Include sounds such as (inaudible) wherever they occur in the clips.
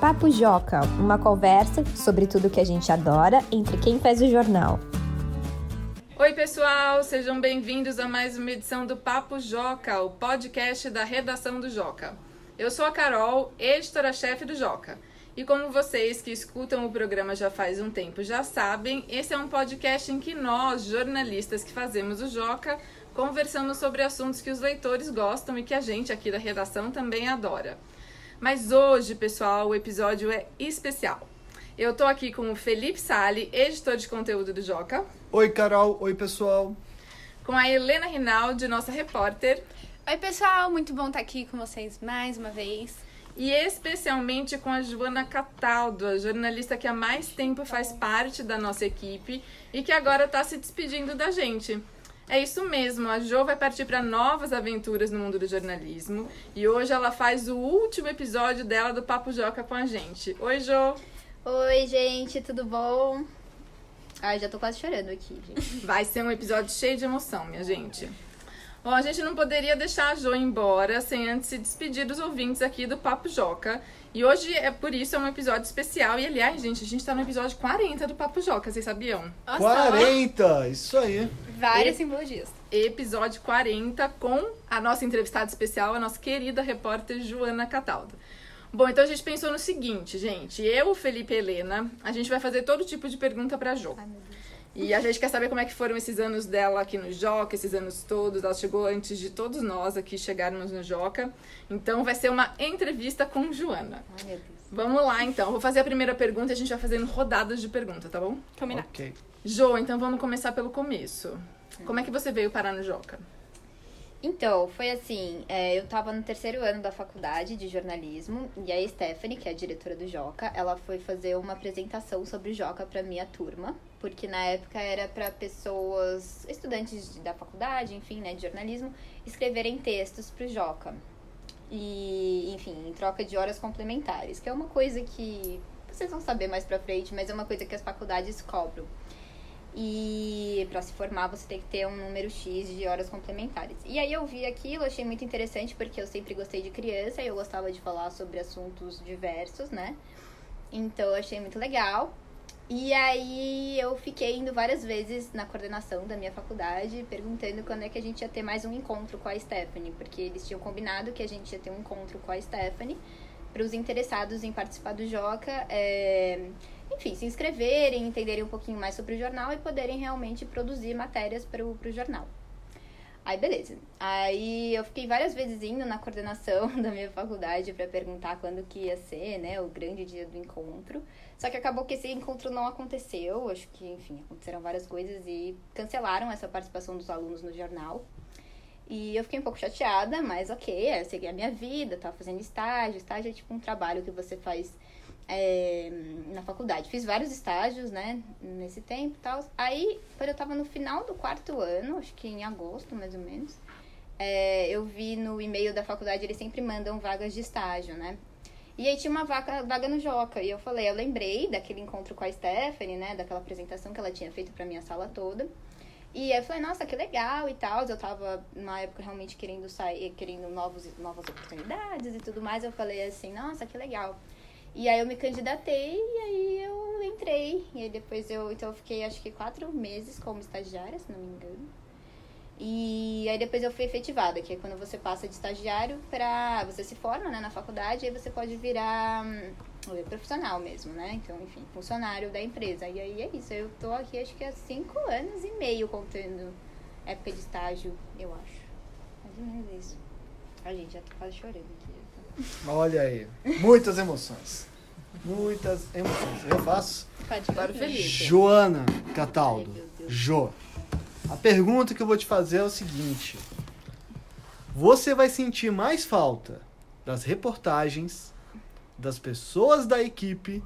Papo Joca, uma conversa sobre tudo que a gente adora entre quem faz o jornal. Oi, pessoal, sejam bem-vindos a mais uma edição do Papo Joca, o podcast da redação do Joca. Eu sou a Carol, editora-chefe do Joca. E como vocês que escutam o programa já faz um tempo já sabem, esse é um podcast em que nós, jornalistas que fazemos o Joca, conversamos sobre assuntos que os leitores gostam e que a gente aqui da redação também adora. Mas hoje, pessoal, o episódio é especial. Eu tô aqui com o Felipe Sali, editor de conteúdo do Joca. Oi, Carol. Oi, pessoal. Com a Helena Rinaldi, nossa repórter. Oi, pessoal. Muito bom estar aqui com vocês mais uma vez. E especialmente com a Joana Cataldo, a jornalista que há mais tempo faz parte da nossa equipe e que agora está se despedindo da gente. É isso mesmo, a Jo vai partir para novas aventuras no mundo do jornalismo e hoje ela faz o último episódio dela do Papo Joca com a gente. Oi, Jo! Oi, gente, tudo bom? Ai, já tô quase chorando aqui, gente. Vai ser um episódio cheio de emoção, minha gente. Bom, a gente não poderia deixar a Jo embora sem antes se despedir dos ouvintes aqui do Papo Joca. E hoje é por isso é um episódio especial. E aliás, gente, a gente tá no episódio 40 do Papo Joca, vocês sabiam? Nossa, 40! Isso aí. Várias e... simbologias. Episódio 40 com a nossa entrevistada especial, a nossa querida repórter Joana Cataldo. Bom, então a gente pensou no seguinte, gente. Eu, Felipe e Helena, a gente vai fazer todo tipo de pergunta pra Jo. Ai, meu Deus. E a gente quer saber como é que foram esses anos dela aqui no Joca, esses anos todos. Ela chegou antes de todos nós aqui chegarmos no Joca. Então vai ser uma entrevista com Joana. Ai, meu Deus. Vamos lá, então. Vou fazer a primeira pergunta e a gente vai fazendo rodadas de pergunta, tá bom? Combinado. Ok. Jo, então vamos começar pelo começo. Como é que você veio parar no Joca? Então, foi assim, é, eu tava no terceiro ano da faculdade de jornalismo e a Stephanie, que é a diretora do Joca, ela foi fazer uma apresentação sobre o Joca pra minha turma, porque na época era para pessoas, estudantes da faculdade, enfim, né, de jornalismo, escreverem textos pro Joca. E, enfim, em troca de horas complementares, que é uma coisa que vocês vão saber mais pra frente, mas é uma coisa que as faculdades cobram. E para se formar você tem que ter um número X de horas complementares. E aí eu vi aquilo, achei muito interessante porque eu sempre gostei de criança e eu gostava de falar sobre assuntos diversos, né? Então eu achei muito legal. E aí eu fiquei indo várias vezes na coordenação da minha faculdade, perguntando quando é que a gente ia ter mais um encontro com a Stephanie, porque eles tinham combinado que a gente ia ter um encontro com a Stephanie para os interessados em participar do Joca. É enfim, se inscreverem, entenderem um pouquinho mais sobre o jornal e poderem realmente produzir matérias para o jornal. Aí, beleza. Aí eu fiquei várias vezes indo na coordenação (laughs) da minha faculdade para perguntar quando que ia ser, né, o grande dia do encontro. Só que acabou que esse encontro não aconteceu. Acho que, enfim, aconteceram várias coisas e cancelaram essa participação dos alunos no jornal. E eu fiquei um pouco chateada, mas ok, eu segui a minha vida, tava fazendo estágio. Estágio é tipo um trabalho que você faz é, na faculdade. Fiz vários estágios, né, nesse tempo e tal. Aí, quando eu tava no final do quarto ano, acho que em agosto, mais ou menos, é, eu vi no e-mail da faculdade, eles sempre mandam vagas de estágio, né? E aí tinha uma vaga, vaga no Joca. E eu falei, eu lembrei daquele encontro com a Stephanie, né? Daquela apresentação que ela tinha feito pra minha sala toda. E aí eu falei, nossa, que legal e tal. Eu tava, na época, realmente querendo sair, querendo novos, novas oportunidades e tudo mais. Eu falei assim, nossa, que legal. E aí eu me candidatei e aí eu entrei. E aí depois eu. Então eu fiquei acho que quatro meses como estagiária, se não me engano. E aí depois eu fui efetivada, que é quando você passa de estagiário para você se forma né, na faculdade, aí você pode virar hum, profissional mesmo, né? Então, enfim, funcionário da empresa. E aí é isso, eu tô aqui acho que há cinco anos e meio contando época de estágio, eu acho. Mais ou menos isso. A gente já tô quase chorando aqui. Olha aí. Muitas emoções. Muitas emoções. Eu faço. Pode para o Felipe. Joana Cataldo. Jo. A pergunta que eu vou te fazer é o seguinte: Você vai sentir mais falta das reportagens, das pessoas da equipe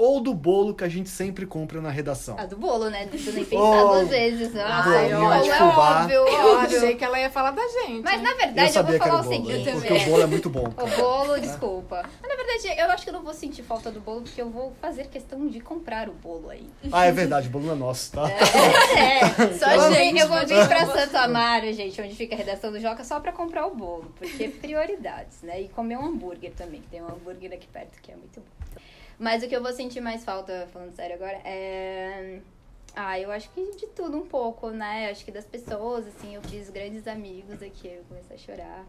ou do bolo que a gente sempre compra na redação? Ah, do bolo, né? Tu nem pensar oh, duas vezes. Ah, Ai, bolo é óbvio, Eu achei que ela ia falar da gente. Mas na verdade eu, eu vou falar o seguinte. Porque o bolo é muito bom. Cara. O bolo, desculpa. Mas na verdade eu acho que eu não vou sentir falta do bolo, porque eu vou fazer questão de comprar o bolo aí. Ah, é verdade, o bolo não é nosso, tá? É, Só (laughs) eu gente, eu vou vir não pra. Santo Amaro, gente, onde fica a redação do Joca, só pra comprar o bolo, porque prioridades, né? E comer um hambúrguer também, que tem um hambúrguer aqui perto que é muito bom. Mas o que eu vou sentir mais falta, falando sério agora, é. Ah, eu acho que de tudo um pouco, né? Acho que das pessoas, assim, eu fiz grandes amigos aqui, eu comecei a chorar.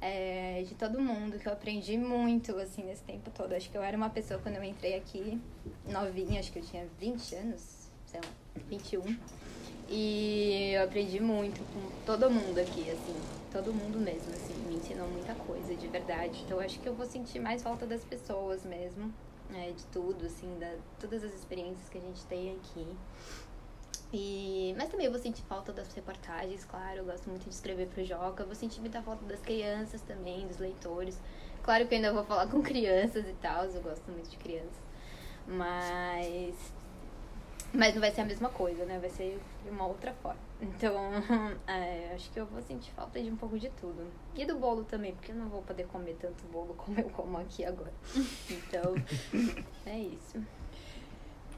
É, de todo mundo, que eu aprendi muito, assim, nesse tempo todo. Acho que eu era uma pessoa, quando eu entrei aqui, novinha, acho que eu tinha 20 anos, sei lá, 21. E eu aprendi muito com todo mundo aqui, assim, todo mundo mesmo, assim, me ensinou muita coisa, de verdade. Então, acho que eu vou sentir mais falta das pessoas mesmo, é, de tudo, assim, da, todas as experiências que a gente tem aqui. E, mas também eu vou sentir falta das reportagens, claro. Eu gosto muito de escrever pro Joca. Eu vou sentir muita falta das crianças também, dos leitores. Claro que eu ainda vou falar com (laughs) crianças e tal, eu gosto muito de crianças. Mas. Mas não vai ser a mesma coisa, né? Vai ser de uma outra forma. Então, (laughs) é, acho que eu vou sentir falta de um pouco de tudo. E do bolo também, porque eu não vou poder comer tanto bolo (laughs) como eu como aqui agora. Então, (laughs) é isso.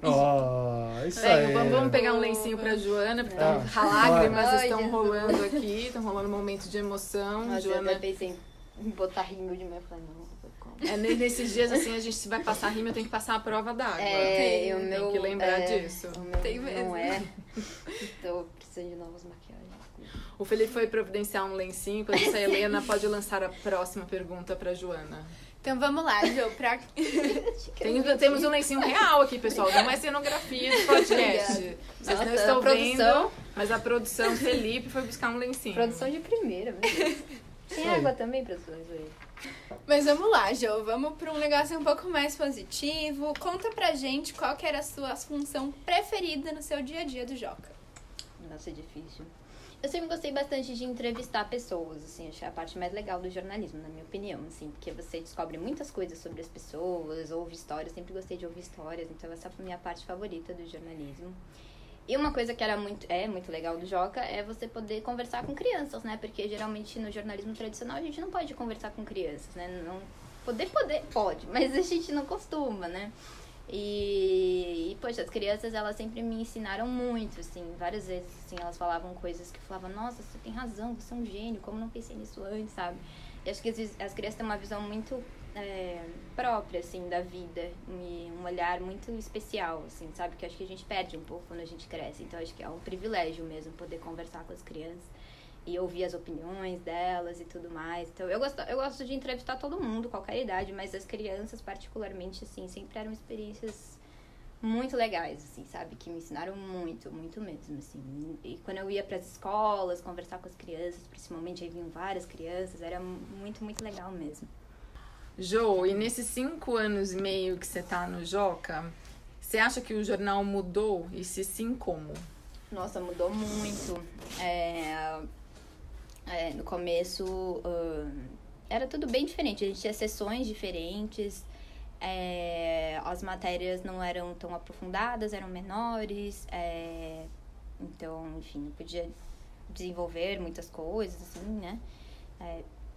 Ó, isso Pega, aí. vamos, vamos pegar um lencinho pra Joana, porque Ah, tão, lágrimas Ai, estão Jesus. rolando aqui, estão rolando um momento de emoção. Nossa, eu Joana, até pensei em botar rímel de manhã. Eu falei, não, eu. É, ne- nesses dias assim, a gente se vai passar rima, eu tenho que passar a prova d'água. É, Tem- tem que lembrar é, disso. Meu Tem mesmo. não é. (laughs) Tô precisando de novas maquiagens. O Felipe foi providenciar um lencinho, enquanto isso a Helena pode lançar a próxima pergunta pra Joana. Então vamos lá, Jo, pra... (laughs) Tem- temos um lencinho real aqui, pessoal, não é cenografia de podcast. Vocês não Nossa, estão a produção- vendo, mas a produção Felipe foi buscar um lencinho. Produção de primeira, meu Deus. Tem Isso aí. Água também, produções aí. Mas vamos lá, Jo, vamos pra um negócio um pouco mais positivo. Conta pra gente qual que era a sua função preferida no seu dia a dia do Joca. Nossa, é difícil. Eu sempre gostei bastante de entrevistar pessoas, assim, acho que é a parte mais legal do jornalismo, na minha opinião, assim, porque você descobre muitas coisas sobre as pessoas, ouve histórias, sempre gostei de ouvir histórias, então essa foi a minha parte favorita do jornalismo. E uma coisa que era muito, é muito legal do Joca é você poder conversar com crianças, né? Porque geralmente no jornalismo tradicional a gente não pode conversar com crianças, né? Não, poder, poder, pode, (laughs) mas a gente não costuma, né? E, e, poxa, as crianças, elas sempre me ensinaram muito, assim, várias vezes, assim, elas falavam coisas que eu falava, nossa, você tem razão, você é um gênio, como não pensei nisso antes, sabe? E acho que vezes as crianças têm uma visão muito é, própria, assim, da vida, e um olhar muito especial, assim, sabe? Que acho que a gente perde um pouco quando a gente cresce, então acho que é um privilégio mesmo poder conversar com as crianças e ouvir as opiniões delas e tudo mais. Então, eu gosto, eu gosto de entrevistar todo mundo, qualquer idade, mas as crianças, particularmente, assim, sempre eram experiências muito legais, assim, sabe? Que me ensinaram muito, muito mesmo, assim. E quando eu ia para as escolas, conversar com as crianças, principalmente aí vinham várias crianças, era muito, muito legal mesmo. Jo, e nesses cinco anos e meio que você tá no Joca, você acha que o jornal mudou? E se sim, como? Nossa, mudou muito. É, é, no começo ahn, era tudo bem diferente. A gente tinha sessões diferentes. é, as matérias não eram tão aprofundadas, eram menores. é, então, enfim, podia desenvolver muitas coisas, assim, né?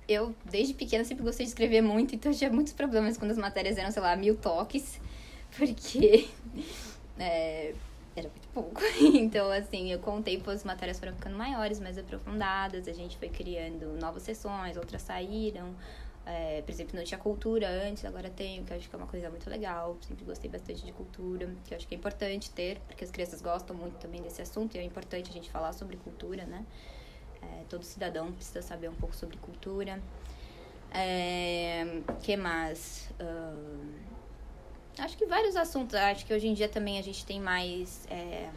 Eu, desde pequena, sempre gostei de escrever muito, então eu tinha muitos problemas quando as matérias eram, sei lá, mil toques, (laughs) porque é, era muito pouco. (laughs) Então, assim, eu com o tempo as matérias foram ficando maiores, mais aprofundadas, a gente foi criando novas sessões, outras saíram. É, por exemplo, não tinha cultura antes, agora tenho, que eu acho que é uma coisa muito legal. Sempre gostei bastante de cultura, que eu acho que é importante ter, porque as crianças gostam muito também desse assunto e é importante a gente falar sobre cultura, né? É, todo cidadão precisa saber um pouco sobre cultura. É, que mais? Ahn, acho que vários assuntos. Acho que hoje em dia também a gente tem mais. é,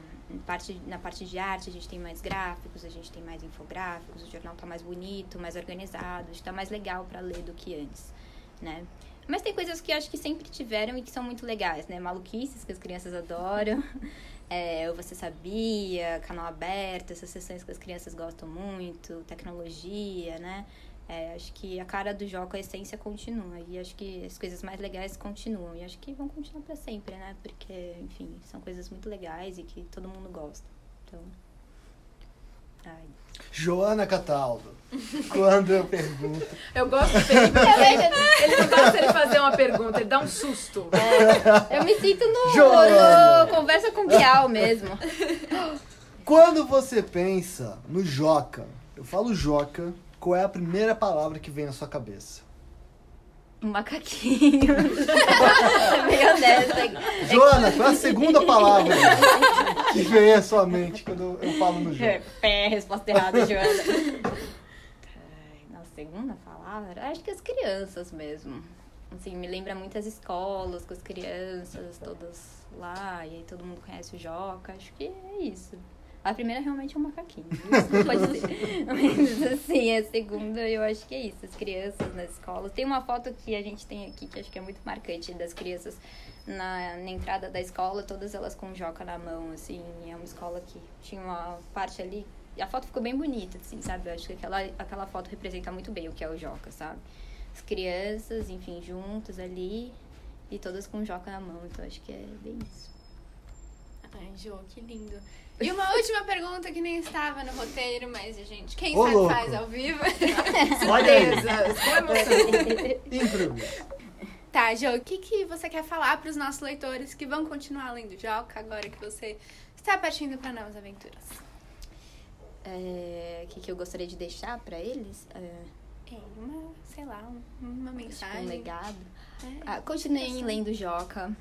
parte, na parte de arte, a gente tem mais gráficos, a gente tem mais infográficos, o jornal tá mais bonito, mais organizado, está mais legal para ler do que antes, né? Mas tem coisas que acho que sempre tiveram e que são muito legais, né? Maluquices que as crianças adoram. (laughs) É, Você Sabia, canal aberto, essas sessões que as crianças gostam muito, tecnologia, né? É, acho que a cara do Joca, a essência continua. E acho que as coisas mais legais continuam. E acho que vão continuar para sempre, né? Porque, enfim, são coisas muito legais e que todo mundo gosta. Então, Ai. Joana Cataldo, (laughs) quando eu pergunto. Eu gosto Felipe. (laughs) Ele, ele não gosta de fazer uma pergunta, ele dá um susto. Eu me sinto no, Joana. no conversa com Bial mesmo. (laughs) Quando você pensa no Joca, eu falo Joca, qual é a primeira palavra que vem à sua cabeça? Um macaquinho. Meio honesta. Joana, qual é a segunda palavra que vem à sua mente quando eu falo no Joca? (laughs) É, resposta errada, Joana. Na segunda palavra, acho que as crianças mesmo. Assim, me lembra muito as escolas, com as crianças todas lá, e aí todo mundo conhece o Joca. Acho que é isso. A primeira realmente é um macaquinho. Isso pode ser. (laughs) Mas assim, a segunda eu acho que é isso. As crianças nas escolas. Tem uma foto que a gente tem aqui que acho que é muito marcante das crianças na, na entrada da escola, todas elas com Joca na mão, assim. É uma escola que tinha uma parte ali. E a foto ficou bem bonita, assim, sabe? Eu acho que aquela, aquela foto representa muito bem o que é o Joca, sabe? As crianças, enfim, juntas ali. E todas com Joca na mão. Então acho que é bem isso. Jô, que lindo. E uma última pergunta que nem estava no roteiro, mas, gente, quem Ô, sabe louco. faz ao vivo. (laughs) Olha aí, improviso. Tá, Jô, o que, que você quer falar para os nossos leitores que vão continuar lendo Joca agora que você está partindo para novas aventuras? É, O que, que eu gostaria de deixar pra eles? É, É, uma, sei lá, um- uma Acho que mensagem. um legado. É. Ah, continuem lendo Joca,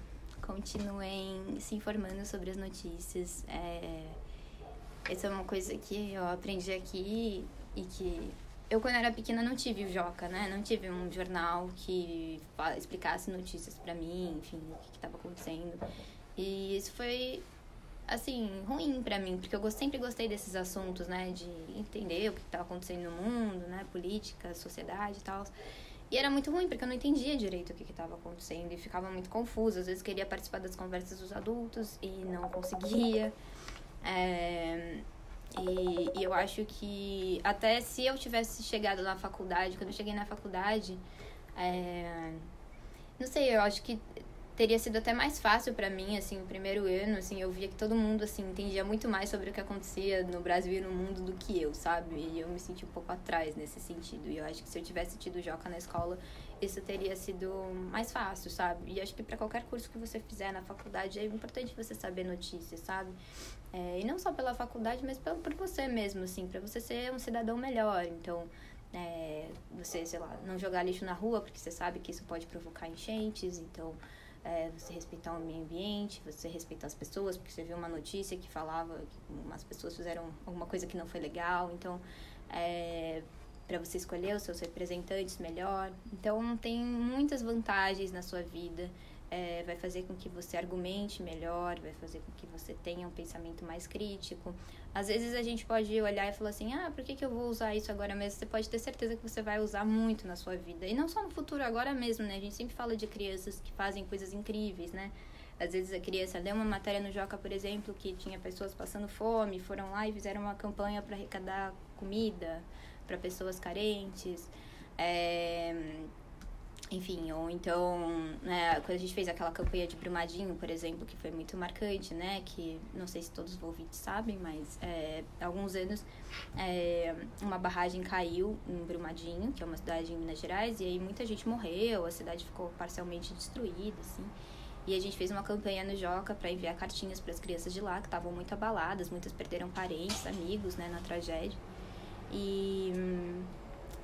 continuem se informando sobre as notícias. É, essa é uma coisa que eu aprendi aqui e que eu, quando era pequena, não tive o Joca, né? Não tive um jornal que explicasse notícias pra mim, enfim, o que estava acontecendo. E isso foi, assim, ruim pra mim, porque eu sempre gostei desses assuntos, né? De entender o que estava acontecendo no mundo, né? Política, sociedade e tal. E era muito ruim, porque eu não entendia direito o que estava acontecendo e ficava muito confusa. Às vezes queria participar das conversas dos adultos e não conseguia. É, (laughs) e, e eu acho que até se eu tivesse chegado na faculdade, quando eu cheguei na faculdade, é, não sei, eu acho que teria sido até mais fácil pra mim, assim, o primeiro ano, assim, eu via que todo mundo, assim, entendia muito mais sobre o que acontecia no Brasil e no mundo do que eu, sabe? E eu me senti um pouco atrás nesse sentido. E eu acho que se eu tivesse tido Joca na escola, isso teria sido mais fácil, sabe? E acho que pra qualquer curso que você fizer na faculdade, é importante você saber notícias, sabe? É, e não só pela faculdade, mas pelo, por você mesmo, assim, pra você ser um cidadão melhor. Então, é, você, sei lá, não jogar lixo na rua, porque você sabe que isso pode provocar enchentes, então é, você respeitar o meio ambiente, você respeitar as pessoas, porque você viu uma notícia que falava que umas pessoas fizeram alguma coisa que não foi legal, então é, para você escolher os seus representantes melhor. Então tem muitas vantagens na sua vida. É, vai fazer com que você argumente melhor, vai fazer com que você tenha um pensamento mais crítico. Às vezes a gente pode olhar e falar assim, ah, por que, que eu vou usar isso agora mesmo? Você pode ter certeza que você vai usar muito na sua vida. E não só no futuro, agora mesmo, né? A gente sempre fala de crianças que fazem coisas incríveis, né? Às vezes a criança leu uma matéria no Joca, por exemplo, que tinha pessoas passando fome, foram lá e fizeram uma campanha para arrecadar comida para pessoas carentes. É, enfim, ou então, né, quando a gente fez aquela campanha de Brumadinho, por exemplo, que foi muito marcante, né? Que não sei se todos os ouvintes sabem, mas é, há alguns anos é, uma barragem caiu em Brumadinho, que é uma cidade em Minas Gerais, e aí muita gente morreu, a cidade ficou parcialmente destruída, assim. E a gente fez uma campanha no Joca para enviar cartinhas para as crianças de lá, que estavam muito abaladas, muitas perderam parentes, amigos, né, na tragédia. E,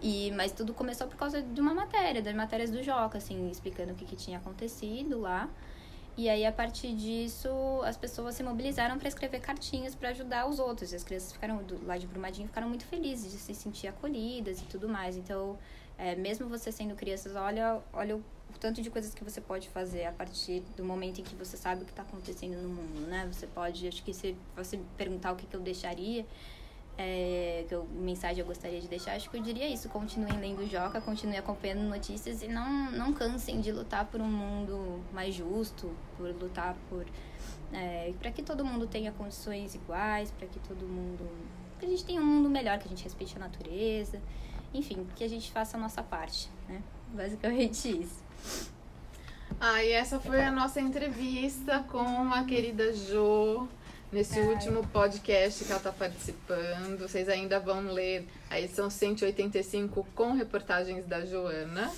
e mas tudo começou por causa de uma matéria, das matérias do Joca, assim, explicando o que, que tinha acontecido lá. E aí, a partir disso, as pessoas se mobilizaram para escrever cartinhas para ajudar os outros. E as crianças ficaram do, lá de Brumadinho ficaram muito felizes de se sentir acolhidas e tudo mais. Então, é, mesmo você sendo crianças, olha, olha o, tanto de coisas que você pode fazer a partir do momento em que você sabe o que está acontecendo no mundo, né? Você pode, acho que se você perguntar o que, que eu deixaria, é, que eu, mensagem eu gostaria de deixar, acho que eu diria isso. Continuem lendo Joca, continuem acompanhando notícias e não, não cansem de lutar por um mundo mais justo, por lutar por. É, para que todo mundo tenha condições iguais, para que todo mundo. que a gente tenha um mundo melhor, que a gente respeite a natureza, enfim, que a gente faça a nossa parte, né? Basicamente (laughs) isso. Ah, e essa foi a nossa entrevista com a querida Jo. Nesse último podcast que ela está participando. Vocês ainda vão ler a edição 185 com reportagens da Joana.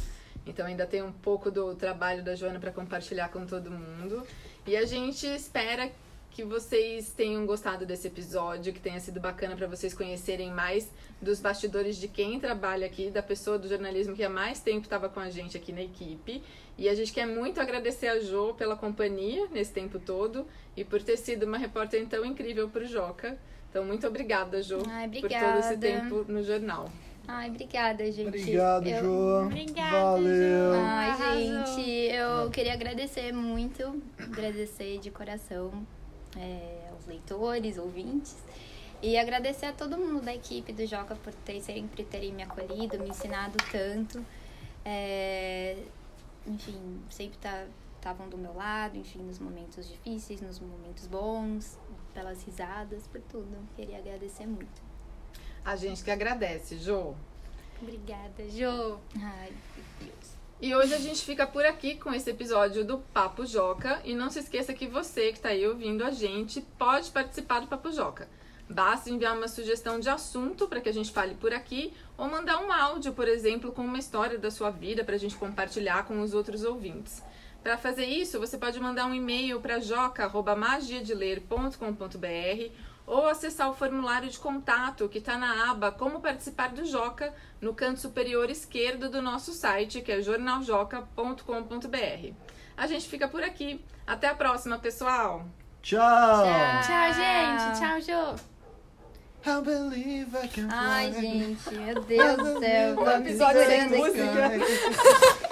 Então ainda tem um pouco do trabalho da Joana para compartilhar com todo mundo. E a gente espera que vocês tenham gostado desse episódio, que tenha sido bacana para vocês conhecerem mais dos bastidores de quem trabalha aqui, da pessoa do jornalismo que há mais tempo estava com a gente aqui na equipe. E a gente quer muito agradecer a Jo pela companhia nesse tempo todo e por ter sido uma repórter tão incrível para o Joca. Então, muito obrigada, Jo, Ai, por todo esse tempo no jornal. Ai, obrigada, gente. Obrigado, Eu- Jo. Obrigada, Valeu. Jo. Ai, Arrasou. gente, eu queria agradecer muito, agradecer de coração é, aos leitores, ouvintes, e agradecer a todo mundo da equipe do Joca por ter, sempre terem me acolhido, me ensinado tanto. É, enfim, sempre estavam do meu lado, enfim, nos momentos difíceis, nos momentos bons, pelas risadas, por tudo. Queria agradecer muito. A gente que agradece, Jo. Obrigada, Jo. Ai, meu Deus. E hoje a gente fica por aqui com esse episódio do Papo Joca. E não se esqueça que você que está aí ouvindo a gente pode participar do Papo Joca. Basta enviar uma sugestão de assunto para que a gente fale por aqui ou mandar um áudio, por exemplo, com uma história da sua vida para a gente compartilhar com os outros ouvintes. Para fazer isso, você pode mandar um e-mail para joca.magiadeler.com.br ou acessar o formulário de contato que está na aba Como Participar do Joca, no canto superior esquerdo do nosso site, que é jornaljoca.com.br. A gente fica por aqui. Até a próxima, pessoal! Tchau. Tchau, gente. Tchau, Jo. I believe I can Ai, gente, meu Deus do céu. Me episódio aqui. música. (laughs) (laughs)